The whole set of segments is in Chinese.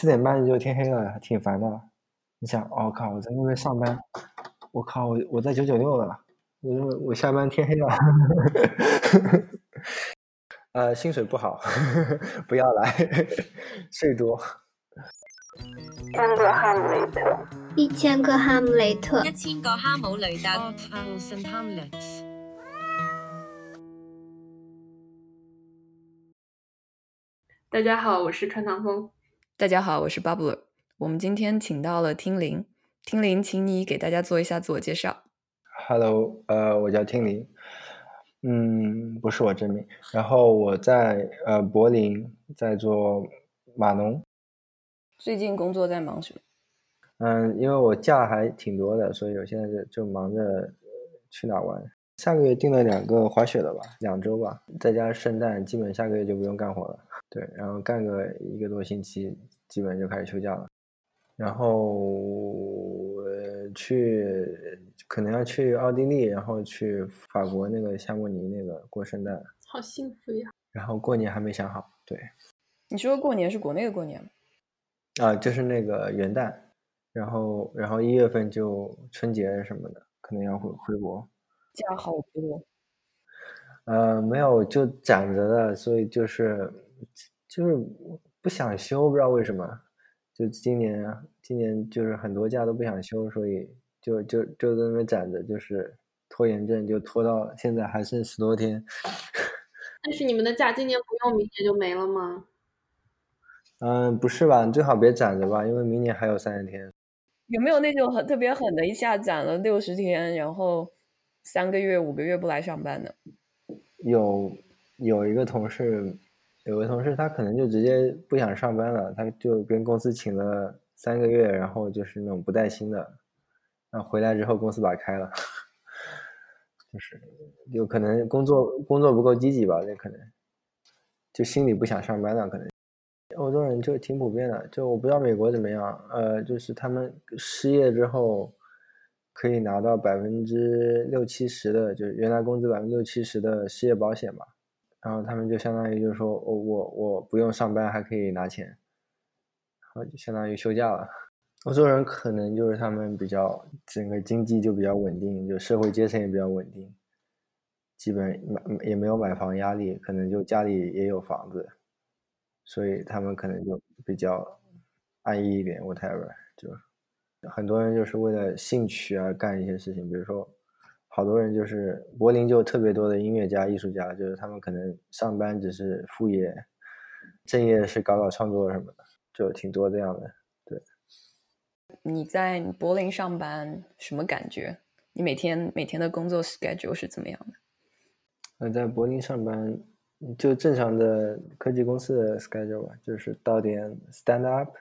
四点半就天黑了，挺烦的。你想，我靠，我在那边上班，我靠，我我在九九六了，我我下班天黑了。呃，薪水不好，不要来，税多。千个哈姆雷特，一千个哈姆雷特，一千个哈姆雷特。大家好，我是川唐风。大家好，我是 Bubble。我们今天请到了听林，听林，请你给大家做一下自我介绍。Hello，呃，我叫听林。嗯，不是我真名。然后我在呃柏林在做码农。最近工作在忙什么？嗯，因为我假还挺多的，所以我现在就就忙着去哪玩。下个月订了两个滑雪的吧，两周吧，再加上圣诞，基本下个月就不用干活了。对，然后干个一个多星期，基本就开始休假了。然后呃，去可能要去奥地利，然后去法国那个夏慕尼那个过圣诞，好幸福呀！然后过年还没想好，对。你说过年是国内的过年吗？啊，就是那个元旦，然后然后一月份就春节什么的，可能要回回国。假好多。呃，没有，就攒着的，所以就是就是不想休，不知道为什么。就今年，今年就是很多假都不想休，所以就就就在那边攒着，就是拖延症就拖到现在还剩十多天。但是你们的假今年不用，明年就没了吗？嗯，不是吧？你最好别攒着吧，因为明年还有三十天。有没有那种很特别狠的，一下攒了六十天，然后三个月、五个月不来上班的？有有一个同事。有个同事，他可能就直接不想上班了，他就跟公司请了三个月，然后就是那种不带薪的，然后回来之后公司把他开了，就是有可能工作工作不够积极吧，那可能就心里不想上班了，可能欧洲人就挺普遍的，就我不知道美国怎么样，呃，就是他们失业之后可以拿到百分之六七十的，就是原来工资百分之六七十的失业保险吧。然后他们就相当于就是说我我我不用上班还可以拿钱，然后就相当于休假了。欧洲人可能就是他们比较整个经济就比较稳定，就社会阶层也比较稳定，基本买也没有买房压力，可能就家里也有房子，所以他们可能就比较安逸一点。whatever，就很多人就是为了兴趣而干一些事情，比如说。好多人就是柏林就特别多的音乐家、艺术家，就是他们可能上班只是副业，正业是搞搞创作什么的，就挺多这样的。对，你在柏林上班什么感觉？你每天每天的工作 schedule 是怎么样的？呃，在柏林上班就正常的科技公司的 schedule 吧，就是到点 stand up，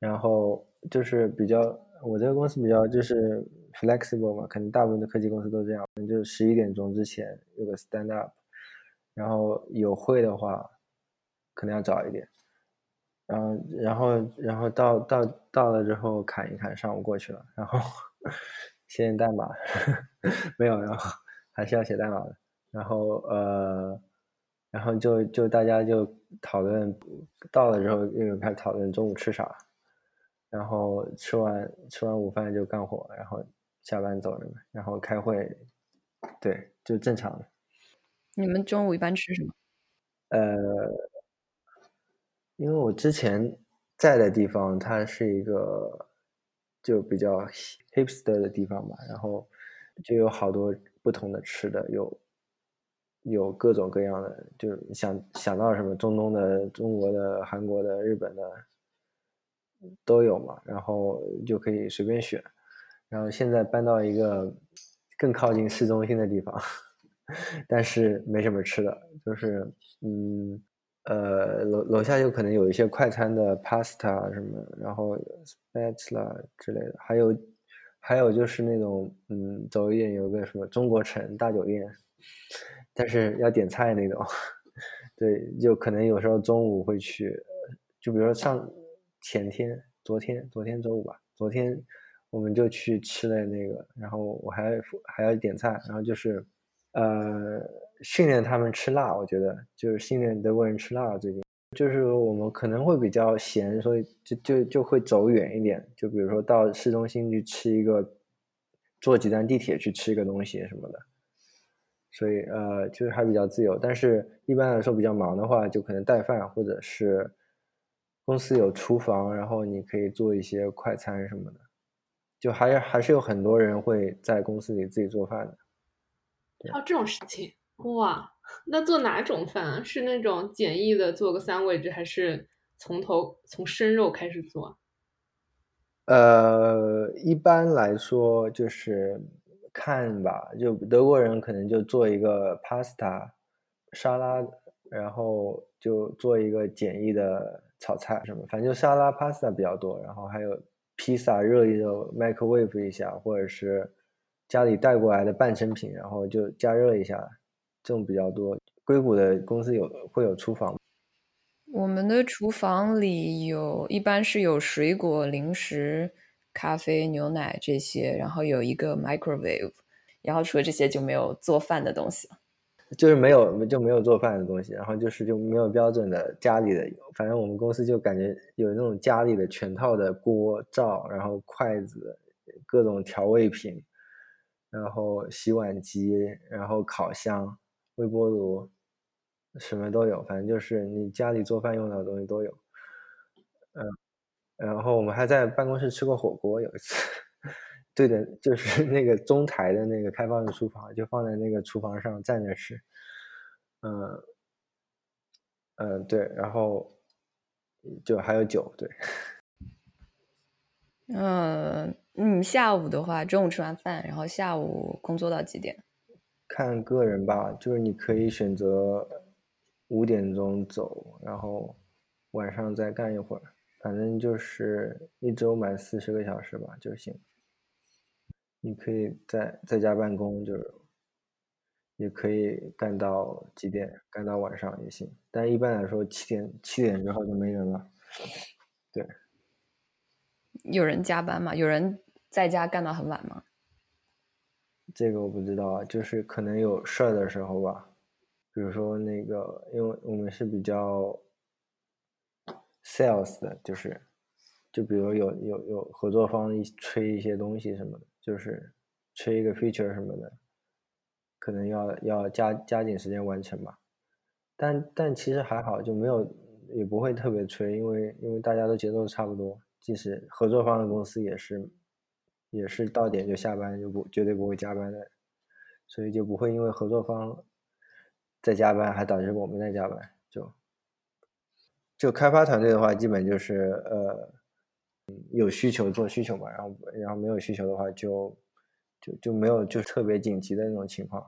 然后就是比较我这个公司比较就是。Flexible 嘛，可能大部分的科技公司都这样，就是十一点钟之前有个 stand up，然后有会的话，可能要早一点，然后然后然后到到到了之后砍一砍，上午过去了，然后 写点代码，没有，然后还是要写代码的，然后呃，然后就就大家就讨论，到了之后又开始讨论中午吃啥，然后吃完吃完午饭就干活，然后。下班走了嘛，然后开会，对，就正常的。你们中午一般吃什么？呃，因为我之前在的地方，它是一个就比较 hipster 的地方吧，然后就有好多不同的吃的，有有各种各样的，就想想到什么中东的、中国的、韩国的、日本的都有嘛，然后就可以随便选。然后现在搬到一个更靠近市中心的地方，但是没什么吃的，就是嗯呃楼楼下有可能有一些快餐的 pasta 什么，然后 spatula 之类的，还有还有就是那种嗯走一点有个什么中国城大酒店，但是要点菜那种，对，就可能有时候中午会去，就比如说上前天、昨天、昨天周五吧，昨天。我们就去吃了那个，然后我还还要点菜，然后就是，呃，训练他们吃辣。我觉得就是训练德国人吃辣最近，就是我们可能会比较闲，所以就就就会走远一点，就比如说到市中心去吃一个，坐几站地铁去吃一个东西什么的，所以呃就是还比较自由。但是一般来说比较忙的话，就可能带饭或者是公司有厨房，然后你可以做一些快餐什么的，就还还是有很多人会在公司里自己做饭的。还有这种事情哇？那做哪种饭啊？是那种简易的做个三位置，还是从头从生肉开始做？呃，一般来说就是看吧，就德国人可能就做一个 pasta 沙拉，然后就做一个简易的炒菜什么，反正就沙拉 pasta 比较多，然后还有披萨热一热 microwave 一下，或者是家里带过来的半成品，然后就加热一下，这种比较多。硅谷的公司有会有厨房。我们的厨房里有一般是有水果、零食、咖啡、牛奶这些，然后有一个 microwave，然后除了这些就没有做饭的东西了。就是没有就没有做饭的东西，然后就是就没有标准的家里的，反正我们公司就感觉有那种家里的全套的锅灶，然后筷子、各种调味品，然后洗碗机，然后烤箱、微波炉。什么都有，反正就是你家里做饭用到的东西都有，嗯，然后我们还在办公室吃过火锅，有一次，对的，就是那个中台的那个开放的厨房，就放在那个厨房上站着吃，嗯，嗯，对，然后就还有酒，对，嗯，你，下午的话，中午吃完饭，然后下午工作到几点？看个人吧，就是你可以选择。五点钟走，然后晚上再干一会儿，反正就是一周满四十个小时吧就行。你可以在在家办公，就是也可以干到几点，干到晚上也行。但一般来说，七点七点之后就没人了。对，有人加班吗？有人在家干到很晚吗？这个我不知道啊，就是可能有事儿的时候吧。比如说那个，因为我们是比较 sales 的，就是，就比如有有有合作方一吹一些东西什么的，就是吹一个 feature 什么的，可能要要加加紧时间完成吧。但但其实还好，就没有也不会特别催，因为因为大家都节奏差不多，即使合作方的公司也是也是到点就下班，就不绝对不会加班的，所以就不会因为合作方。在加班还导致我们在加班，就就开发团队的话，基本就是呃有需求做需求嘛，然后然后没有需求的话，就就就没有就特别紧急的那种情况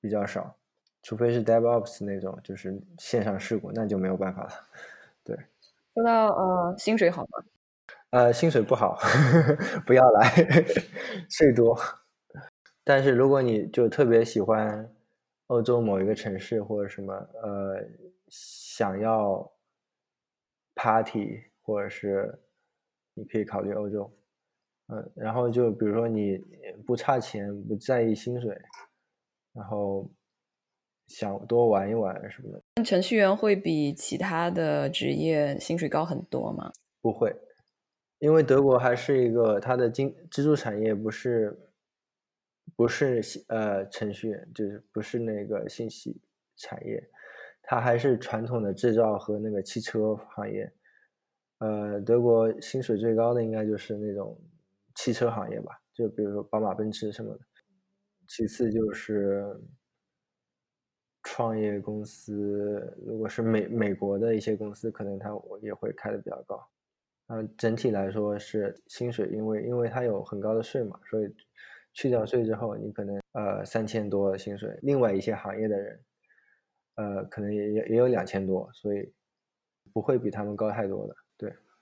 比较少，除非是 DevOps 那种就是线上事故，那就没有办法了。对，说到呃薪水好吗？呃薪水不好，不要来，税多。但是如果你就特别喜欢。欧洲某一个城市或者什么呃，想要 party 或者是你可以考虑欧洲，嗯，然后就比如说你不差钱，不在意薪水，然后想多玩一玩什么的。程序员会比其他的职业薪水高很多吗？不会，因为德国还是一个它的经支柱产业不是。不是呃程序员，就是不是那个信息产业，它还是传统的制造和那个汽车行业。呃，德国薪水最高的应该就是那种汽车行业吧，就比如说宝马、奔驰什么的。其次就是创业公司，如果是美美国的一些公司，可能它也会开的比较高。嗯，整体来说是薪水，因为因为它有很高的税嘛，所以。去掉税之后，你可能呃三千多薪水，另外一些行业的人，呃可能也也也有两千多，所以不会比他们高太多的。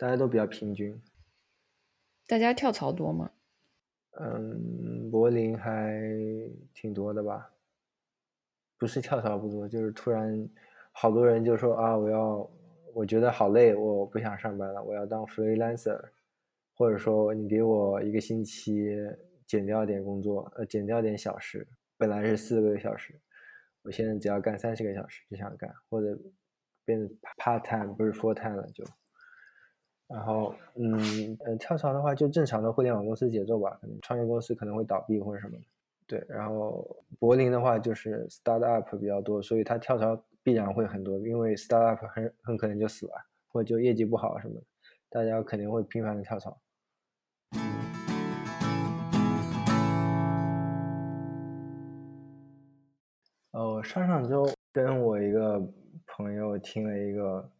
对，大家都比较平均。大家跳槽多吗？嗯，柏林还挺多的吧。不是跳槽不多，就是突然好多人就说啊，我要我觉得好累，我不想上班了，我要当 freelancer，或者说你给我一个星期。减掉点工作，呃，减掉点小时，本来是四个小时，我现在只要干三十个小时就想干，或者变得 part time 不是 full time 了就。然后，嗯，呃，跳槽的话就正常的互联网公司节奏吧，可能创业公司可能会倒闭或者什么的。对，然后柏林的话就是 start up 比较多，所以它跳槽必然会很多，因为 start up 很很可能就死了，或者就业绩不好什么的，大家肯定会频繁的跳槽。哦，上上周跟我一个朋友听了一个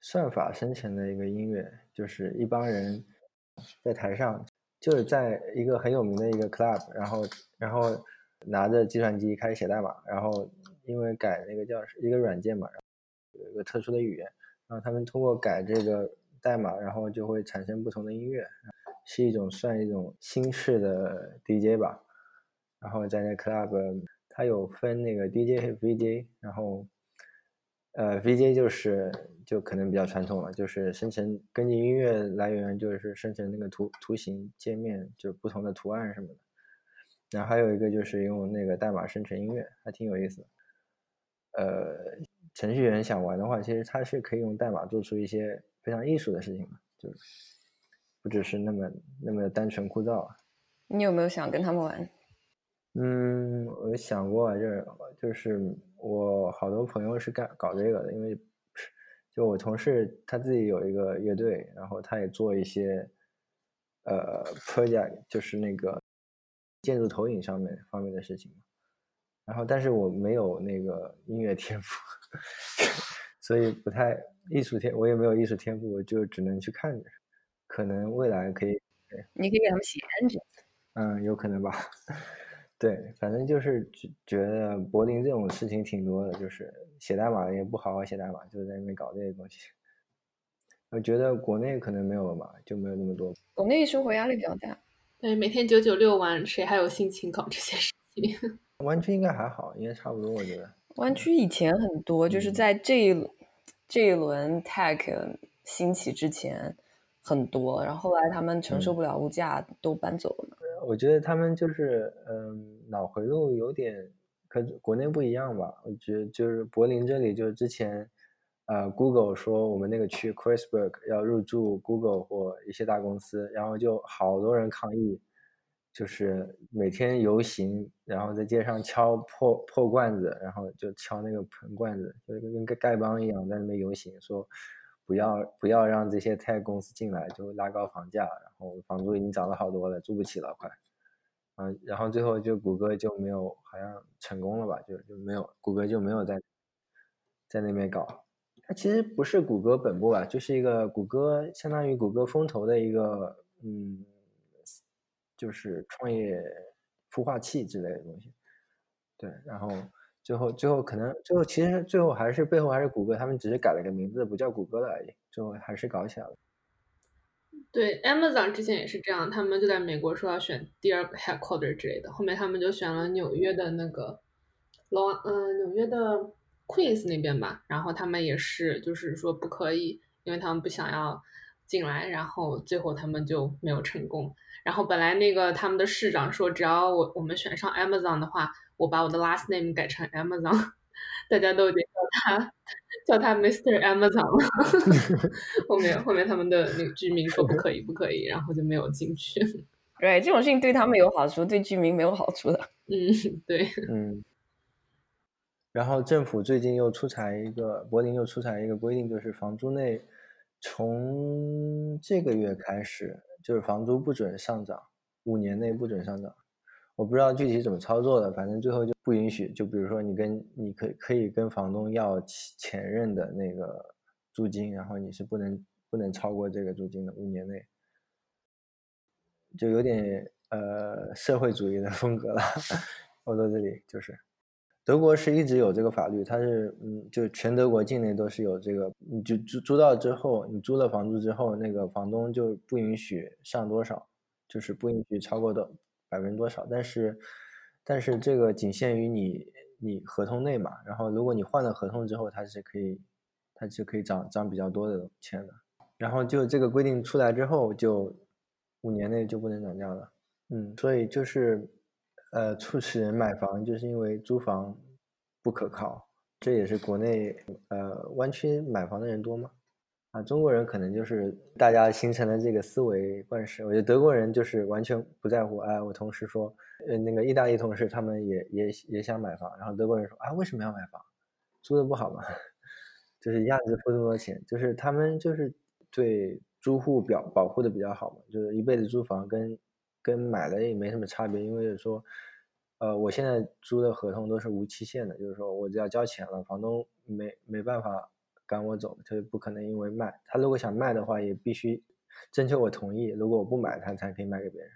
算法生成的一个音乐，就是一帮人在台上，就是在一个很有名的一个 club，然后然后拿着计算机开始写代码，然后因为改那个叫一个软件嘛，有一个特殊的语言，然后他们通过改这个代码，然后就会产生不同的音乐，是一种算一种新式的 DJ 吧，然后在那 club。它有分那个 DJ 和 VJ，然后，呃，VJ 就是就可能比较传统了，就是生成根据音乐来源就是生成那个图图形界面，就不同的图案什么的。然后还有一个就是用那个代码生成音乐，还挺有意思的。呃，程序员想玩的话，其实他是可以用代码做出一些非常艺术的事情的，就是不只是那么那么单纯枯燥。你有没有想跟他们玩？嗯，我想过，就是就是我好多朋友是干搞这个的，因为就我同事他自己有一个乐队，然后他也做一些呃 project，就是那个建筑投影上面方面的事情然后但是我没有那个音乐天赋，所以不太艺术天，我也没有艺术天赋，我就只能去看着，可能未来可以。你可以给他们写。嗯，有可能吧。对，反正就是觉觉得柏林这种事情挺多的，就是写代码也不好好写代码，就在那边搞这些东西。我觉得国内可能没有了吧，就没有那么多。国内生活压力比较大，对，每天九九六完，谁还有心情搞这些事情？湾区应该还好，应该差不多，我觉得。湾区以前很多，就是在这一这一轮 tech 兴起之前很多，然后后来他们承受不了物价，都搬走了。我觉得他们就是，嗯，脑回路有点跟国内不一样吧。我觉得就是柏林这里，就是之前，呃，Google 说我们那个区 c h r i s b u r g 要入驻 Google 或一些大公司，然后就好多人抗议，就是每天游行，然后在街上敲破破罐子，然后就敲那个盆罐子，就跟跟丐帮一样在那边游行，说。不要不要让这些 tech 公司进来，就拉高房价，然后房租已经涨了好多了，住不起了快。嗯，然后最后就谷歌就没有好像成功了吧？就就没有谷歌就没有在在那边搞。它其实不是谷歌本部吧，就是一个谷歌相当于谷歌风投的一个嗯，就是创业孵化器之类的东西。对，然后。最后，最后可能最后其实最后还是背后还是谷歌，他们只是改了个名字，不叫谷歌了而已。最后还是搞起来了。对，Amazon 之前也是这样，他们就在美国说要选第二个 headquarter 之类的，后面他们就选了纽约的那个 Long，嗯，纽约的 Queens 那边吧。然后他们也是就是说不可以，因为他们不想要进来。然后最后他们就没有成功。然后本来那个他们的市长说，只要我我们选上 Amazon 的话。我把我的 last name 改成 Amazon，大家都已经叫他叫他 Mr. Amazon 了。后面后面他们的那个居民说不可以不可以，然后就没有进去。对，这种事情对他们有好处，对居民没有好处的。嗯，对，嗯。然后政府最近又出台一个，柏林又出台一个规定，就是房租内从这个月开始，就是房租不准上涨，五年内不准上涨。我不知道具体怎么操作的，反正最后就不允许。就比如说，你跟你可可以跟房东要前任的那个租金，然后你是不能不能超过这个租金的五年内，就有点呃社会主义的风格了。欧洲这里就是，德国是一直有这个法律，它是嗯，就全德国境内都是有这个，你就租租到之后，你租了房租之后，那个房东就不允许上多少，就是不允许超过的。百分之多少？但是，但是这个仅限于你你合同内嘛。然后，如果你换了合同之后，它是可以，它是可以涨涨比较多的钱的。然后就这个规定出来之后，就五年内就不能涨价了。嗯，所以就是，呃，促使人买房，就是因为租房不可靠，这也是国内呃湾区买房的人多吗？中国人可能就是大家形成了这个思维惯式。我觉得德国人就是完全不在乎。哎，我同事说，呃，那个意大利同事他们也也也想买房，然后德国人说啊，为什么要买房？租的不好吗？就是一下子付这么多钱，就是他们就是对租户表保护的比较好嘛，就是一辈子租房跟跟买了也没什么差别，因为说，呃，我现在租的合同都是无期限的，就是说我只要交钱了，房东没没办法赶我走，他就不可能因为卖，他如果想卖的话，也必须征求我同意，如果我不买，他才可以卖给别人，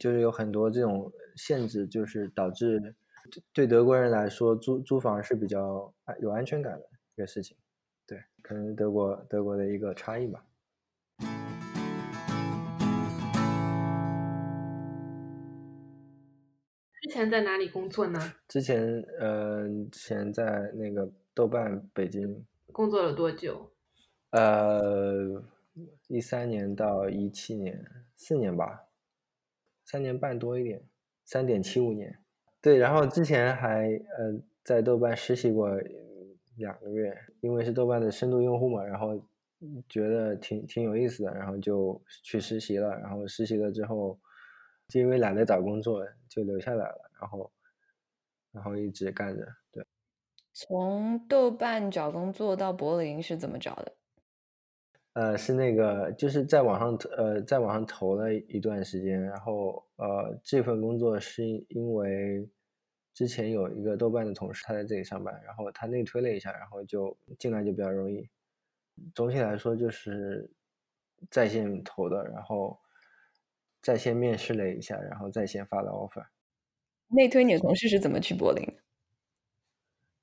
就是有很多这种限制，就是导致对德国人来说，租租房是比较有安全感的一个事情。对，可能德国德国的一个差异吧。之前在哪里工作呢？之前呃，之前在那个豆瓣北京工作了多久？呃，一三年到一七年，四年吧，三年半多一点，三点七五年。对，然后之前还呃在豆瓣实习过两个月，因为是豆瓣的深度用户嘛，然后觉得挺挺有意思的，然后就去实习了。然后实习了之后。就因为懒得找工作，就留下来了，然后，然后一直干着。对，从豆瓣找工作到柏林是怎么找的？呃，是那个，就是在网上，呃，在网上投了一段时间，然后，呃，这份工作是因为之前有一个豆瓣的同事他在这里上班，然后他内推了一下，然后就进来就比较容易。总体来说就是在线投的，然后。在线面试了一下，然后在线发了 offer。内推你的同事是怎么去柏林？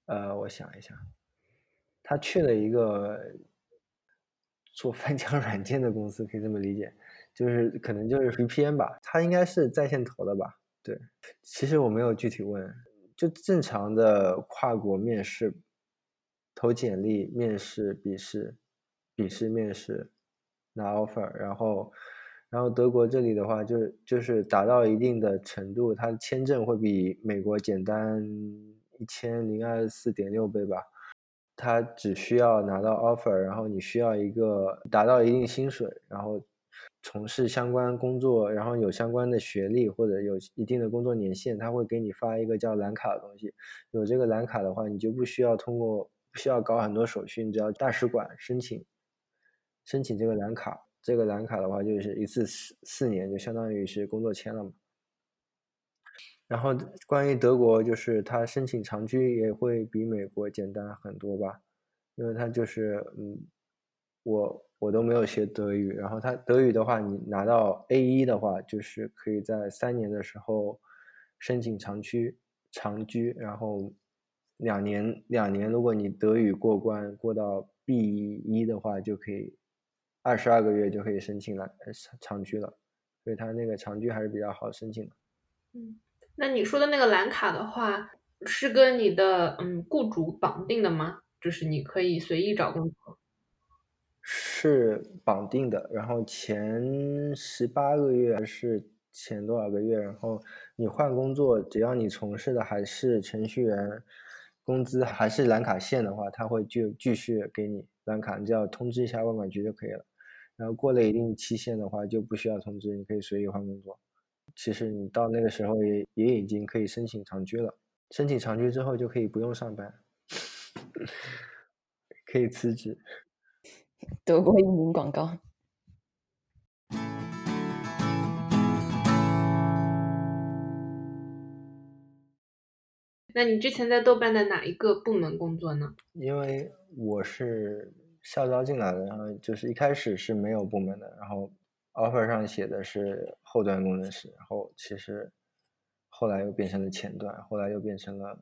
呃，我想一下，他去了一个做翻墙软件的公司，可以这么理解，就是可能就是 VPN 吧。他应该是在线投的吧？对，其实我没有具体问，就正常的跨国面试，投简历、面试、笔试、笔试、面试，拿 offer，然后。然后德国这里的话，就就是达到一定的程度，它签证会比美国简单一千零二十四点六倍吧。他只需要拿到 offer，然后你需要一个达到一定薪水，然后从事相关工作，然后有相关的学历或者有一定的工作年限，他会给你发一个叫蓝卡的东西。有这个蓝卡的话，你就不需要通过不需要搞很多手续，你只要大使馆申请申请这个蓝卡。这个蓝卡的话，就是一次四四年，就相当于是工作签了嘛。然后关于德国，就是他申请长居也会比美国简单很多吧，因为他就是嗯，我我都没有学德语，然后他德语的话，你拿到 A 一的话，就是可以在三年的时候申请长居长居，然后两年两年，如果你德语过关过到 B 一的话，就可以。二十二个月就可以申请了长长居了，所以他那个长居还是比较好申请的。嗯，那你说的那个蓝卡的话，是跟你的嗯雇主绑定的吗？就是你可以随意找工作？是绑定的，然后前十八个月还是前多少个月，然后你换工作，只要你从事的还是程序员，工资还是蓝卡线的话，他会就继续给你蓝卡，你只要通知一下万管局就可以了。然后过了一定期限的话，就不需要通知，你可以随意换工作。其实你到那个时候也也已经可以申请长居了。申请长居之后就可以不用上班，可以辞职。德国移民广告。那你之前在豆瓣的哪一个部门工作呢？因为我是。校招进来的，然后就是一开始是没有部门的，然后 offer 上写的是后端工程师，然后其实后来又变成了前端，后来又变成了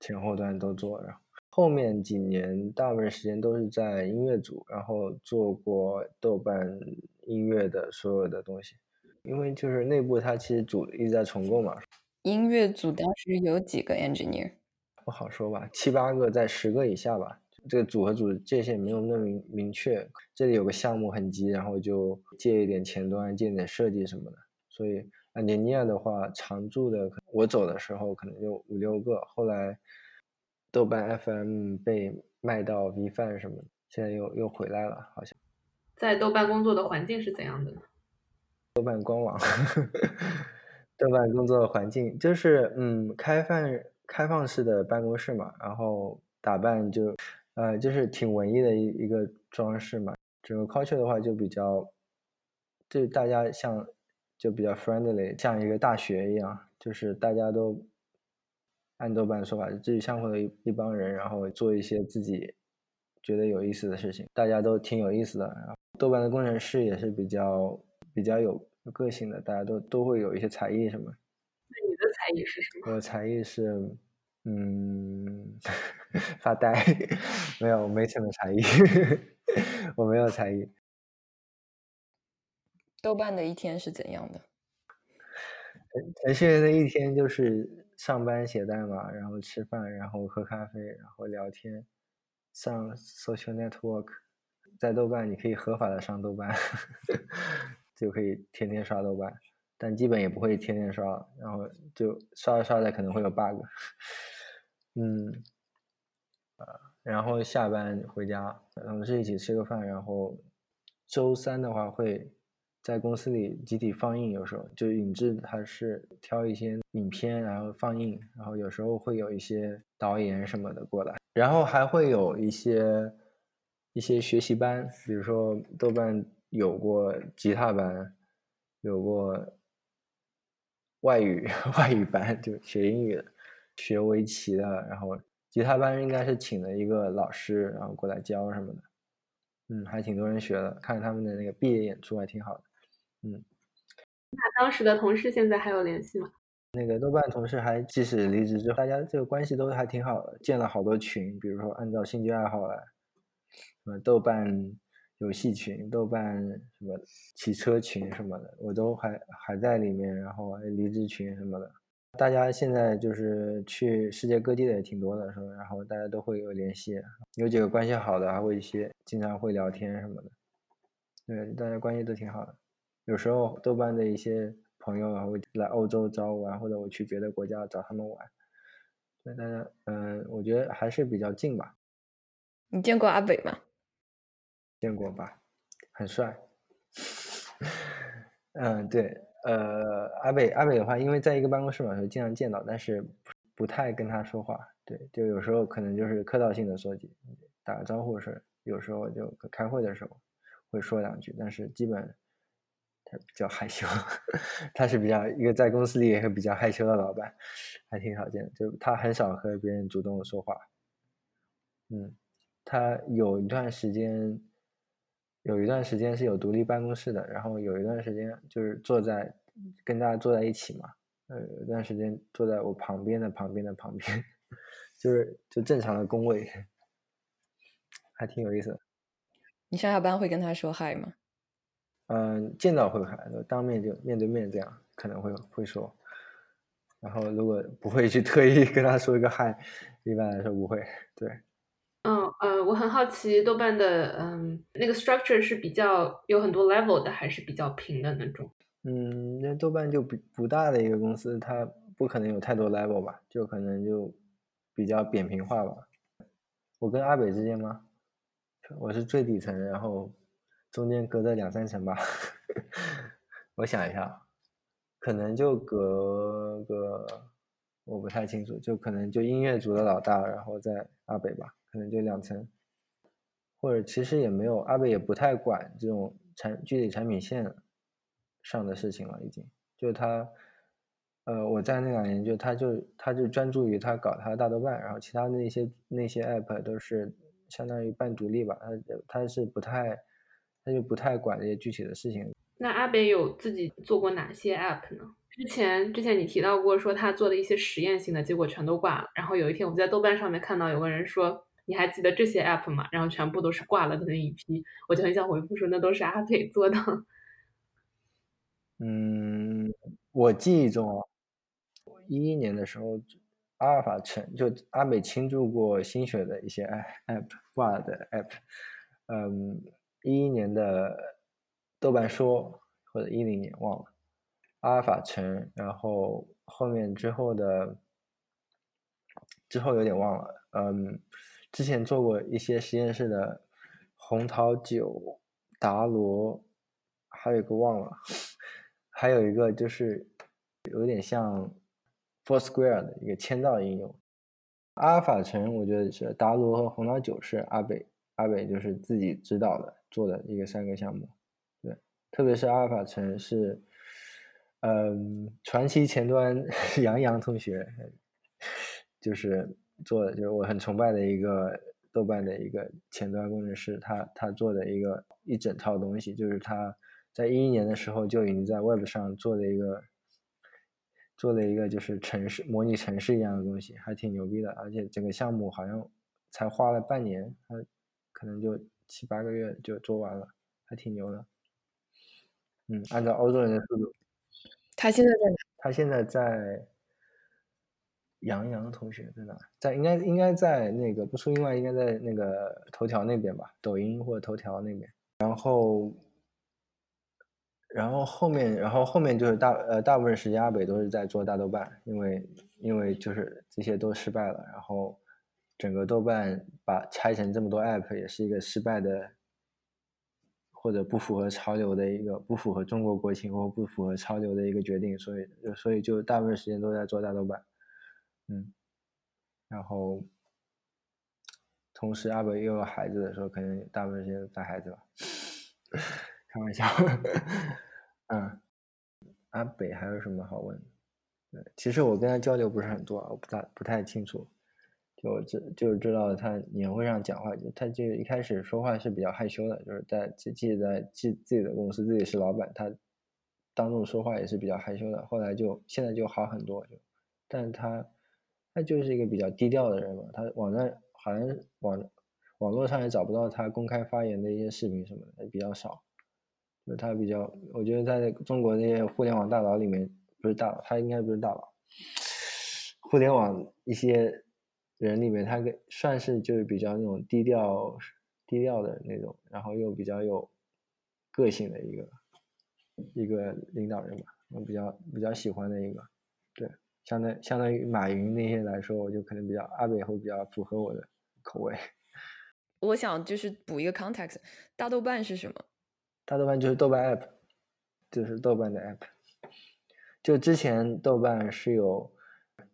前后端都做，然后后面几年大部分时间都是在音乐组，然后做过豆瓣音乐的所有的东西，因为就是内部它其实组一直在重构嘛。音乐组当时有几个 engineer？不好说吧，七八个在十个以下吧。这个组和组界限没有那么明明确，这里有个项目很急，然后就借一点前端，借一点设计什么的。所以啊，年尼亚的话，常驻的我走的时候可能就五六个，后来豆瓣 FM 被卖到 V 饭什么的，现在又又回来了，好像。在豆瓣工作的环境是怎样的呢？豆瓣官网，豆瓣工作环境就是嗯，开放开放式的办公室嘛，然后打扮就呃就是挺文艺的一一个装饰嘛。整个 culture 的话就比较，就大家像就比较 friendly，像一个大学一样，就是大家都按豆瓣的说法，志趣相投的一一帮人，然后做一些自己觉得有意思的事情，大家都挺有意思的。然后豆瓣的工程师也是比较比较有个性的，大家都都会有一些才艺什么。那你的才艺是什么？我的才艺是，嗯，发呆，没有，我没什么才艺。我没有才艺。豆瓣的一天是怎样的？程序员的一天就是上班写代码，然后吃饭，然后喝咖啡，然后聊天，上 social network。在豆瓣，你可以合法的上豆瓣，就可以天天刷豆瓣，但基本也不会天天刷，然后就刷着刷着可能会有 bug。嗯，然后下班回家，同事一起吃个饭。然后周三的话会在公司里集体放映，有时候就影制他是挑一些影片然后放映，然后有时候会有一些导演什么的过来，然后还会有一些一些学习班，比如说豆瓣有过吉他班，有过外语 外语班，就学英语的，学围棋的，然后。吉他班应该是请了一个老师，然后过来教什么的，嗯，还挺多人学的。看他们的那个毕业演出还挺好的，嗯。那当时的同事现在还有联系吗？那个豆瓣同事还即使离职之后，大家这个关系都还挺好的，建了好多群，比如说按照兴趣爱好来，什么豆瓣游戏群、豆瓣什么骑车群什么的，我都还还在里面，然后离职群什么的。大家现在就是去世界各地的也挺多的，是吧？然后大家都会有联系，有几个关系好的还会一些经常会聊天什么的，对，大家关系都挺好的。有时候豆瓣的一些朋友啊会来欧洲找我玩，或者我去别的国家找他们玩，所以大家，嗯，我觉得还是比较近吧。你见过阿北吗？见过吧，很帅。嗯，对。呃，阿北阿北的话，因为在一个办公室嘛，就经常见到，但是不太跟他说话。对，就有时候可能就是客套性的说几打个招呼是，有时候就开会的时候会说两句，但是基本他比较害羞，他是比较一个在公司里也是比较害羞的老板，还挺少见，就他很少和别人主动说话。嗯，他有一段时间。有一段时间是有独立办公室的，然后有一段时间就是坐在跟大家坐在一起嘛，呃，有一段时间坐在我旁边的旁边的旁边，就是就正常的工位，还挺有意思的。你上下班会跟他说嗨吗？嗯，见到会嗨，当面就面对面这样可能会会说，然后如果不会去特意跟他说一个嗨，一般来说不会，对。嗯呃，我很好奇，豆瓣的嗯那个 structure 是比较有很多 level 的，还是比较平的那种？嗯，那豆瓣就不不大的一个公司，它不可能有太多 level 吧？就可能就比较扁平化吧。我跟阿北之间吗？我是最底层，然后中间隔着两三层吧。我想一下，可能就隔个，我不太清楚，就可能就音乐组的老大，然后在阿北吧。可能就两层，或者其实也没有，阿北也不太管这种产具体产品线上的事情了，已经。就他，呃，我在那两年，就他就他就专注于他搞他的大豆瓣，然后其他那些那些 app 都是相当于半独立吧，他他是不太，他就不太管这些具体的事情。那阿北有自己做过哪些 app 呢？之前之前你提到过说他做的一些实验性的，结果全都挂了。然后有一天我们在豆瓣上面看到有个人说。你还记得这些 app 吗？然后全部都是挂了的那一批，我就很想回复说那都是阿北做的。嗯，我记忆中，一一年的时候，阿尔法城就阿北倾注过心血的一些 app 挂了的 app。嗯，一一年的豆瓣说或者一零年忘了，阿尔法城，然后后面之后的之后有点忘了。嗯，之前做过一些实验室的红桃九、达罗，还有一个忘了，还有一个就是有点像 Foursquare 的一个签到应用。阿尔法城我觉得是达罗和红桃九是阿北阿北就是自己指导的做的一个三个项目，对，特别是阿尔法城是。嗯，传奇前端 杨洋同学，就是做的，就是我很崇拜的一个豆瓣的一个前端工程师，他他做的一个一整套东西，就是他在一一年的时候就已经在 Web 上做了一个做了一个就是城市模拟城市一样的东西，还挺牛逼的，而且整个项目好像才花了半年，他可能就七八个月就做完了，还挺牛的。嗯，按照欧洲人的速度。他现在在哪？他现在在杨洋同学在哪？在应该应该在那个不出意外，应该在那个头条那边吧，抖音或者头条那边。然后，然后后面，然后后面就是大呃大部分时间阿北都是在做大豆瓣，因为因为就是这些都失败了，然后整个豆瓣把拆成这么多 app 也是一个失败的。或者不符合潮流的一个，不符合中国国情或不符合潮流的一个决定，所以所以就大部分时间都在做大豆瓣，嗯，然后同时阿北又有孩子的时候，可能大部分时间带孩子吧，开玩笑，嗯，阿北还有什么好问？对，其实我跟他交流不是很多，我不大不太清楚。就知就知道他年会上讲话，他就一开始说话是比较害羞的，就是在自己在自自己的公司，自己是老板，他当众说话也是比较害羞的。后来就现在就好很多，就，但他他就是一个比较低调的人嘛，他网站好像网网络上也找不到他公开发言的一些视频什么的，也比较少。就他比较，我觉得在中国那些互联网大佬里面，不是大佬，他应该不是大佬，互联网一些。人里面，他跟算是就是比较那种低调、低调的那种，然后又比较有个性的一个一个领导人吧，我比较比较喜欢的一个，对，相当相当于马云那些来说，我就可能比较阿北会比较符合我的口味。我想就是补一个 context，大豆瓣是什么？大豆瓣就是豆瓣 app，就是豆瓣的 app。就之前豆瓣是有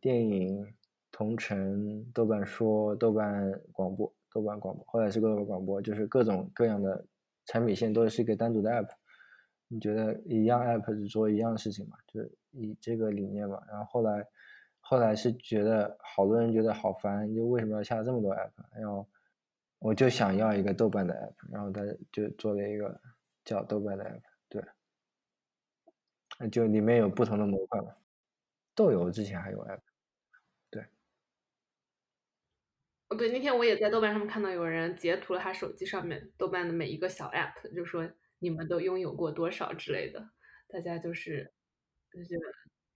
电影。同城、豆瓣说、豆瓣广播、豆瓣广播，后来是豆瓣广播，就是各种各样的产品线都是一个单独的 app。你觉得一样 app 只做一样事情嘛？就是以这个理念嘛。然后后来，后来是觉得好多人觉得好烦，就为什么要下这么多 app？然后我就想要一个豆瓣的 app，然后他就做了一个叫豆瓣的 app。对，就里面有不同的模块嘛。豆油之前还有 app。对，那天我也在豆瓣上面看到有人截图了他手机上面豆瓣的每一个小 app，就说你们都拥有过多少之类的，大家就是就是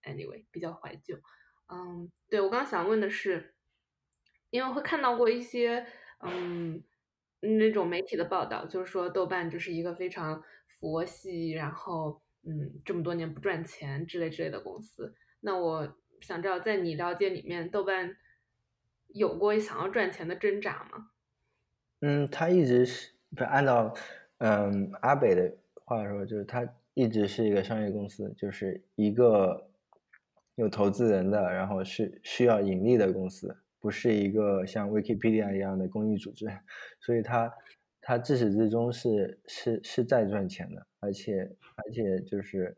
anyway 比较怀旧。嗯，对我刚刚想问的是，因为会看到过一些嗯那种媒体的报道，就是说豆瓣就是一个非常佛系，然后嗯这么多年不赚钱之类之类的公司。那我想知道，在你了解里面，豆瓣。有过想要赚钱的挣扎吗？嗯，他一直是不按照嗯阿北的话说，就是他一直是一个商业公司，就是一个有投资人的，然后是需要盈利的公司，不是一个像 Wikipedia 一样的公益组织。所以，他他自始至终是是是在赚钱的，而且而且就是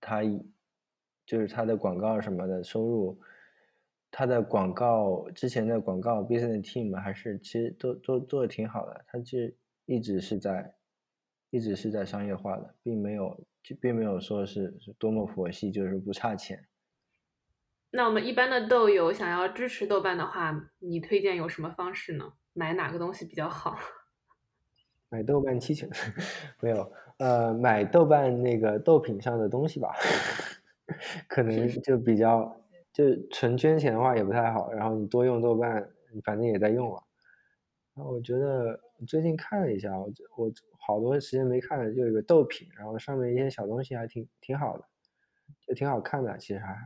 他就是他的广告什么的收入。他的广告之前的广告 business team 还是其实都都做的挺好的，他就一直是在一直是在商业化的，并没有就并没有说是多么佛系，就是不差钱。那我们一般的豆友想要支持豆瓣的话，你推荐有什么方式呢？买哪个东西比较好？买豆瓣期权？没有，呃，买豆瓣那个豆品上的东西吧，可能就比较。就纯捐钱的话也不太好，然后你多用豆瓣，反正也在用了。然后我觉得最近看了一下，我我好多时间没看了，就有个豆品，然后上面一些小东西还挺挺好的，就挺好看的，其实还。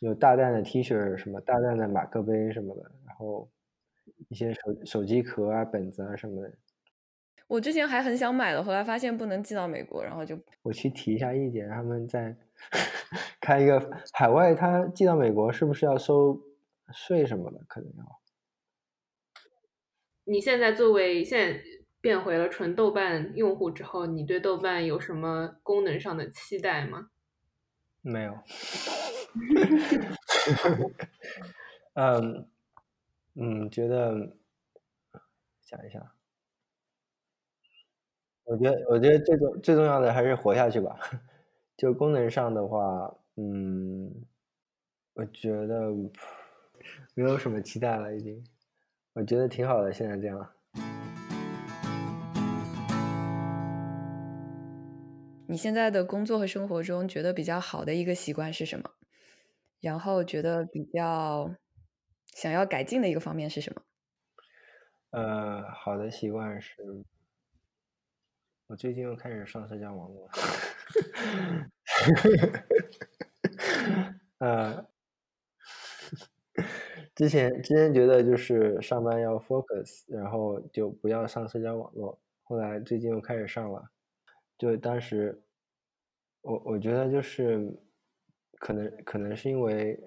有大蛋的 T 恤，什么大蛋的马克杯什么的，然后一些手手机壳啊、本子啊什么的。我之前还很想买的，后来发现不能寄到美国，然后就我去提一下意见，他们在 开一个海外，他寄到美国是不是要收税什么的？可能要。你现在作为现在变回了纯豆瓣用户之后，你对豆瓣有什么功能上的期待吗？没有。嗯嗯，觉得想一想，我觉得我觉得最重最重要的还是活下去吧。就功能上的话，嗯，我觉得没有什么期待了，已经。我觉得挺好的，现在这样。你现在的工作和生活中觉得比较好的一个习惯是什么？然后觉得比较想要改进的一个方面是什么？呃，好的习惯是，我最近又开始上社交网络。呃。之前之前觉得就是上班要 focus，然后就不要上社交网络。后来最近又开始上了，就当时我我觉得就是可能可能是因为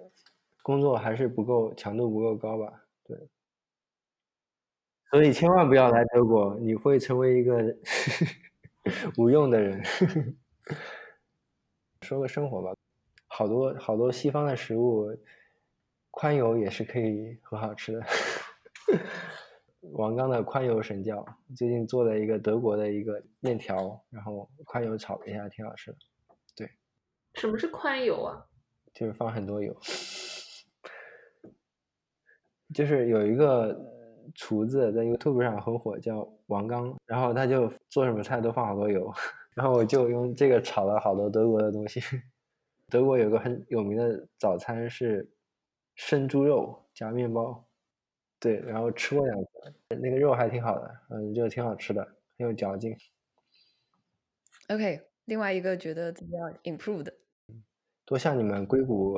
工作还是不够强度不够高吧，对。所以千万不要来德国，你会成为一个 无用的人。说个生活吧，好多好多西方的食物。宽油也是可以很好吃的，王刚的宽油神教最近做了一个德国的一个面条，然后宽油炒了一下，挺好吃的。对，什么是宽油啊？就是放很多油，就是有一个厨子在 YouTube 上很火，叫王刚，然后他就做什么菜都放好多油，然后我就用这个炒了好多德国的东西。德国有个很有名的早餐是。生猪肉加面包，对，然后吃过两次，那个肉还挺好的，嗯，就挺好吃的，很有嚼劲。OK，另外一个觉得怎么样？Improve 的，多向你们硅谷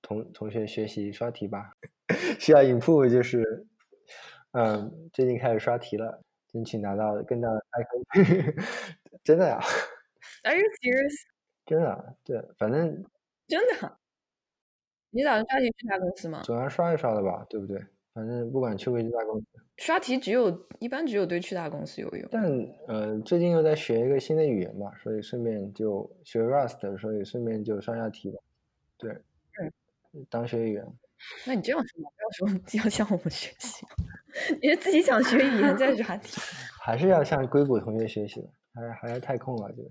同同学学习刷题吧。需要 Improve 就是，嗯，最近开始刷题了，争取拿到更大的开口。真的呀？Are you serious？真的，对，反正真的。你打算刷题去大公司吗？总要刷一刷的吧，对不对？反正不管去不去大公司，刷题只有一般只有对去大公司有用。但呃，最近又在学一个新的语言嘛，所以顺便就学 Rust，所以顺便就刷下题吧。对，嗯，当学语言。那你这样说，不要说要向我们学习，你是自己想学语言再刷题？还是要向硅谷同学学习的，还是还是太空了，就。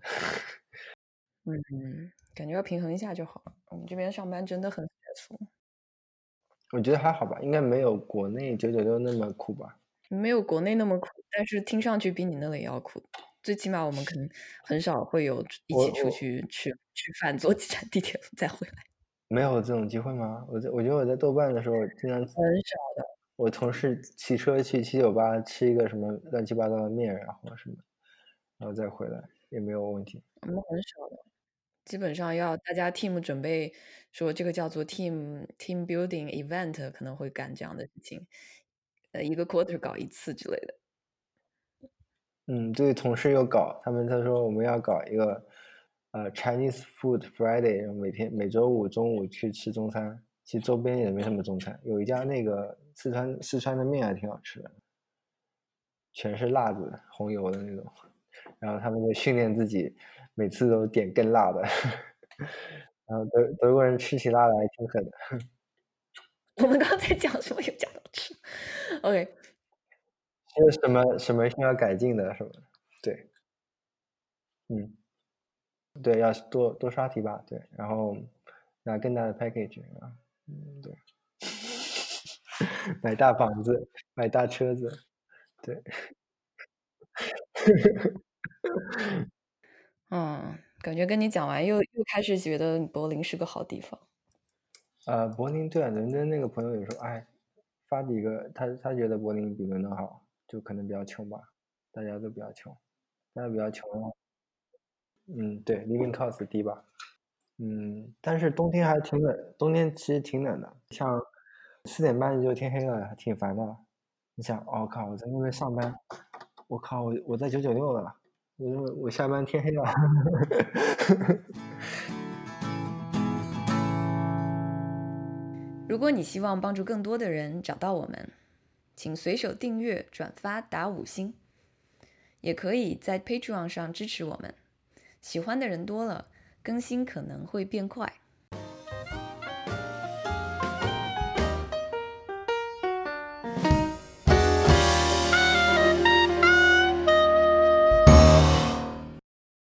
嗯，感觉要平衡一下就好了。我们这边上班真的很。我觉得还好吧，应该没有国内九九六那么苦吧。没有国内那么苦，但是听上去比你那里要苦。最起码我们可能很少会有一起出去吃吃饭，坐几站地铁再回来。没有这种机会吗？我在我觉得我在豆瓣的时候经常很少的。我同事骑车去七九八吃一个什么乱七八糟的面，然后什么，然后再回来也没有问题。我们很少的。基本上要大家 team 准备说这个叫做 team team building event 可能会干这样的事情，呃，一个 quarter 搞一次之类的。嗯，对，同事又搞，他们他说我们要搞一个呃 Chinese Food Friday，每天每周五中午去吃中餐，其实周边也没什么中餐，有一家那个四川四川的面还挺好吃的，全是辣子红油的那种，然后他们就训练自己。每次都点更辣的，然后德德国人吃起辣来挺狠的。我们刚才讲什么？又讲到吃。OK，有什么什么需要改进的？什么？对，嗯，对，要多多刷题吧。对，然后拿更大的 package 啊，嗯，对，买大房子，买大车子，对。嗯，感觉跟你讲完，又又开始觉得柏林是个好地方。呃，柏林对啊，伦敦那个朋友也说哎，发几个，他他觉得柏林比伦敦好，就可能比较穷吧，大家都比较穷，大家比较穷。嗯，对，living cost 低吧。嗯，但是冬天还挺冷，冬天其实挺冷的，像四点半就天黑了，挺烦的。你想，我、靠，我在那边上班，我靠，我我在九九六了，我我下班天黑了。如果你希望帮助更多的人找到我们，请随手订阅、转发、打五星，也可以在 Patreon 上支持我们。喜欢的人多了，更新可能会变快。